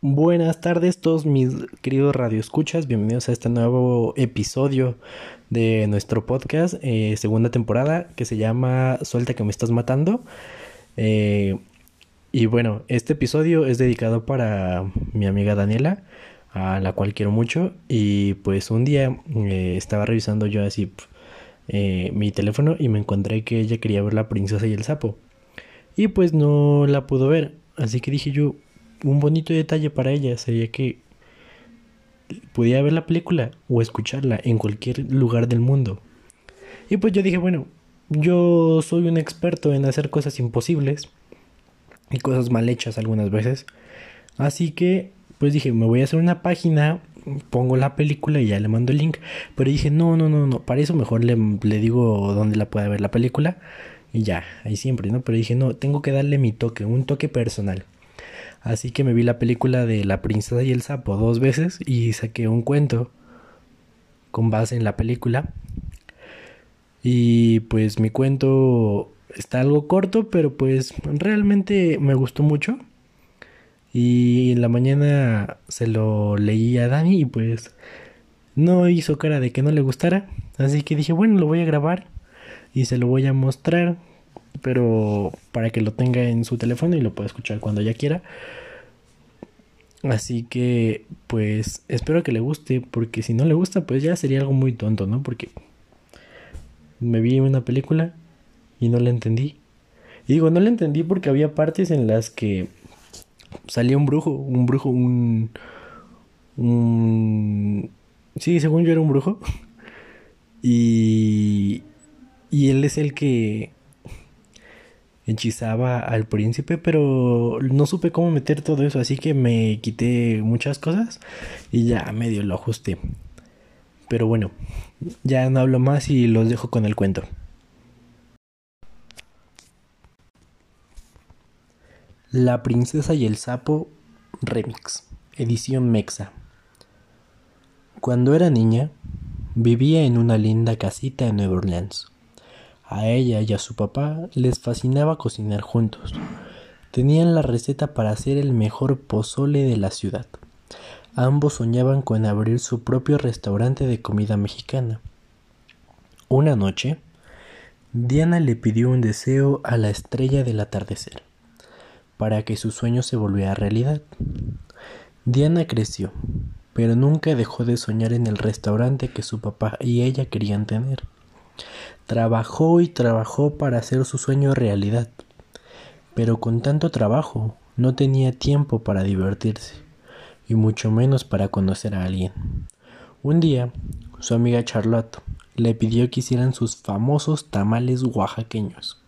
Buenas tardes todos mis queridos radioescuchas, bienvenidos a este nuevo episodio de nuestro podcast, eh, segunda temporada, que se llama Suelta que me estás matando. Eh, y bueno, este episodio es dedicado para mi amiga Daniela, a la cual quiero mucho. Y pues un día eh, estaba revisando yo así mi teléfono y me encontré que ella quería ver la princesa y el sapo. Y pues no la pudo ver, así que dije yo, un bonito detalle para ella sería que podía ver la película o escucharla en cualquier lugar del mundo. Y pues yo dije, bueno, yo soy un experto en hacer cosas imposibles y cosas mal hechas algunas veces. Así que, pues dije, me voy a hacer una página, pongo la película y ya le mando el link. Pero dije, no, no, no, no, para eso mejor le, le digo dónde la puede ver la película. Y ya, ahí siempre, ¿no? Pero dije, no, tengo que darle mi toque, un toque personal. Así que me vi la película de La princesa y el sapo dos veces y saqué un cuento con base en la película. Y pues mi cuento está algo corto, pero pues realmente me gustó mucho. Y en la mañana se lo leí a Dani y pues no hizo cara de que no le gustara. Así que dije, bueno, lo voy a grabar y se lo voy a mostrar pero para que lo tenga en su teléfono y lo pueda escuchar cuando ya quiera. Así que, pues, espero que le guste, porque si no le gusta, pues ya sería algo muy tonto, ¿no? Porque me vi una película y no la entendí. Y digo, no la entendí porque había partes en las que salía un brujo, un brujo, un... un... Sí, según yo era un brujo. Y... Y él es el que hechizaba al príncipe, pero no supe cómo meter todo eso, así que me quité muchas cosas y ya medio lo ajusté. Pero bueno, ya no hablo más y los dejo con el cuento. La princesa y el sapo Remix, edición Mexa. Cuando era niña, vivía en una linda casita en Nueva Orleans. A ella y a su papá les fascinaba cocinar juntos. Tenían la receta para hacer el mejor pozole de la ciudad. Ambos soñaban con abrir su propio restaurante de comida mexicana. Una noche, Diana le pidió un deseo a la estrella del atardecer, para que su sueño se volviera realidad. Diana creció, pero nunca dejó de soñar en el restaurante que su papá y ella querían tener. Trabajó y trabajó para hacer su sueño realidad, pero con tanto trabajo no tenía tiempo para divertirse, y mucho menos para conocer a alguien. Un día, su amiga Charlotte le pidió que hicieran sus famosos tamales oaxaqueños.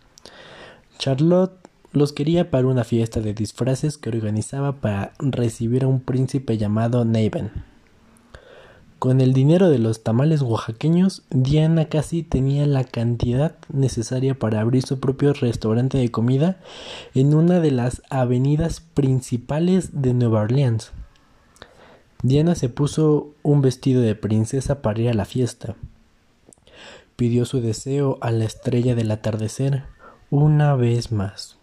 Charlotte los quería para una fiesta de disfraces que organizaba para recibir a un príncipe llamado Neven. Con el dinero de los tamales oaxaqueños, Diana casi tenía la cantidad necesaria para abrir su propio restaurante de comida en una de las avenidas principales de Nueva Orleans. Diana se puso un vestido de princesa para ir a la fiesta. Pidió su deseo a la estrella del atardecer una vez más,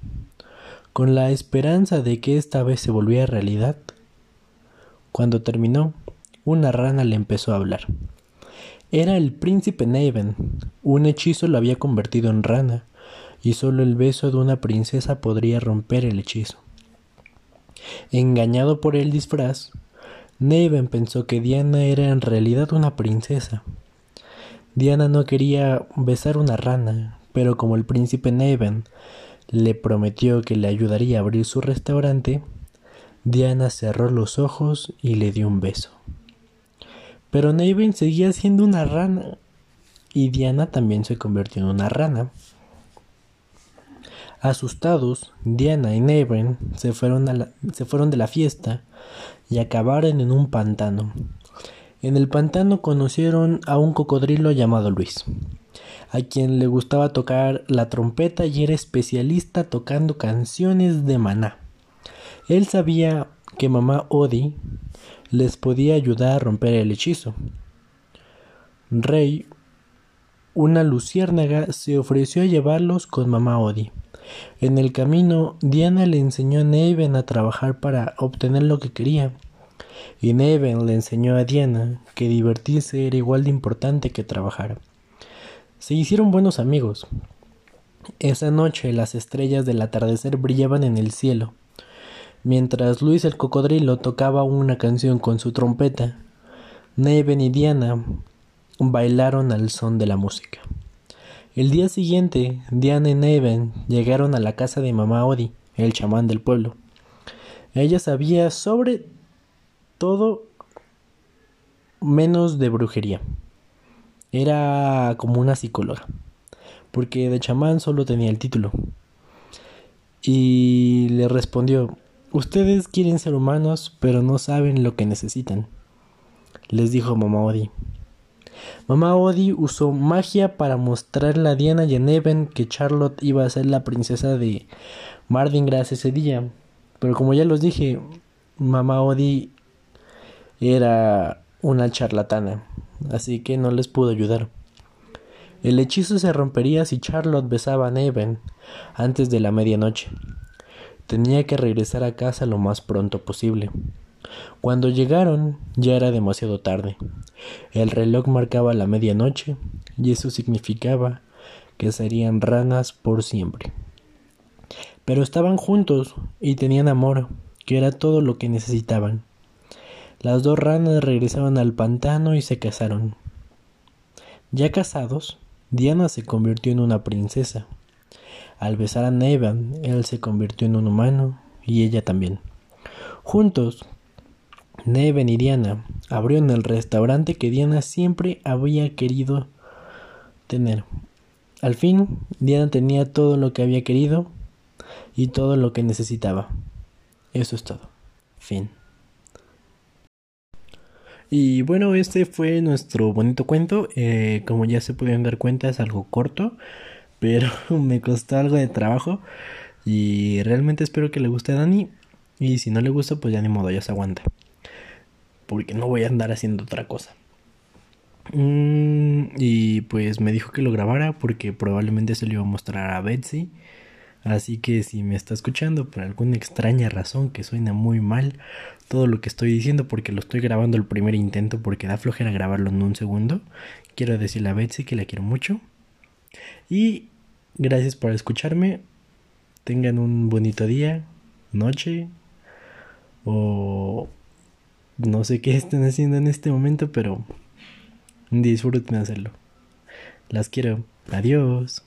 con la esperanza de que esta vez se volviera realidad. Cuando terminó, una rana le empezó a hablar. Era el príncipe Neven. Un hechizo lo había convertido en rana, y solo el beso de una princesa podría romper el hechizo. Engañado por el disfraz, Neven pensó que Diana era en realidad una princesa. Diana no quería besar una rana, pero como el príncipe Neven le prometió que le ayudaría a abrir su restaurante, Diana cerró los ojos y le dio un beso. Pero Neven seguía siendo una rana y Diana también se convirtió en una rana. Asustados, Diana y Neven se se fueron de la fiesta y acabaron en un pantano. En el pantano conocieron a un cocodrilo llamado Luis, a quien le gustaba tocar la trompeta y era especialista tocando canciones de maná. Él sabía que mamá Odi les podía ayudar a romper el hechizo. Rey, una luciérnaga, se ofreció a llevarlos con mamá Odi, En el camino, Diana le enseñó a Neven a trabajar para obtener lo que quería. Y Neven le enseñó a Diana que divertirse era igual de importante que trabajar. Se hicieron buenos amigos. Esa noche las estrellas del atardecer brillaban en el cielo, mientras Luis el cocodrilo tocaba una canción con su trompeta. Neven y Diana bailaron al son de la música. El día siguiente, Diana y Neven llegaron a la casa de mamá Odi, el chamán del pueblo. Ella sabía sobre todo menos de brujería. Era como una psicóloga, porque de chamán solo tenía el título. Y le respondió, ustedes quieren ser humanos, pero no saben lo que necesitan. Les dijo mamá Odi. Mamá Odi usó magia para mostrarle a Diana y a Neven que Charlotte iba a ser la princesa de Mardingras ese día. Pero como ya los dije, mamá Odi era una charlatana así que no les pudo ayudar. El hechizo se rompería si Charlotte besaba a Neven antes de la medianoche. Tenía que regresar a casa lo más pronto posible. Cuando llegaron ya era demasiado tarde. El reloj marcaba la medianoche y eso significaba que serían ranas por siempre. Pero estaban juntos y tenían amor, que era todo lo que necesitaban. Las dos ranas regresaron al pantano y se casaron. Ya casados, Diana se convirtió en una princesa. Al besar a Nevan, él se convirtió en un humano y ella también. Juntos, Neven y Diana abrieron el restaurante que Diana siempre había querido tener. Al fin, Diana tenía todo lo que había querido y todo lo que necesitaba. Eso es todo. Fin. Y bueno, este fue nuestro bonito cuento. Eh, como ya se pudieron dar cuenta, es algo corto, pero me costó algo de trabajo. Y realmente espero que le guste a Dani. Y si no le gusta, pues ya ni modo, ya se aguanta. Porque no voy a andar haciendo otra cosa. Mm, y pues me dijo que lo grabara porque probablemente se lo iba a mostrar a Betsy. Así que si me está escuchando por alguna extraña razón que suena muy mal todo lo que estoy diciendo porque lo estoy grabando el primer intento porque da flojera grabarlo en un segundo, quiero decirle a Betsy que la quiero mucho. Y gracias por escucharme. Tengan un bonito día, noche o no sé qué estén haciendo en este momento, pero disfruten hacerlo. Las quiero. Adiós.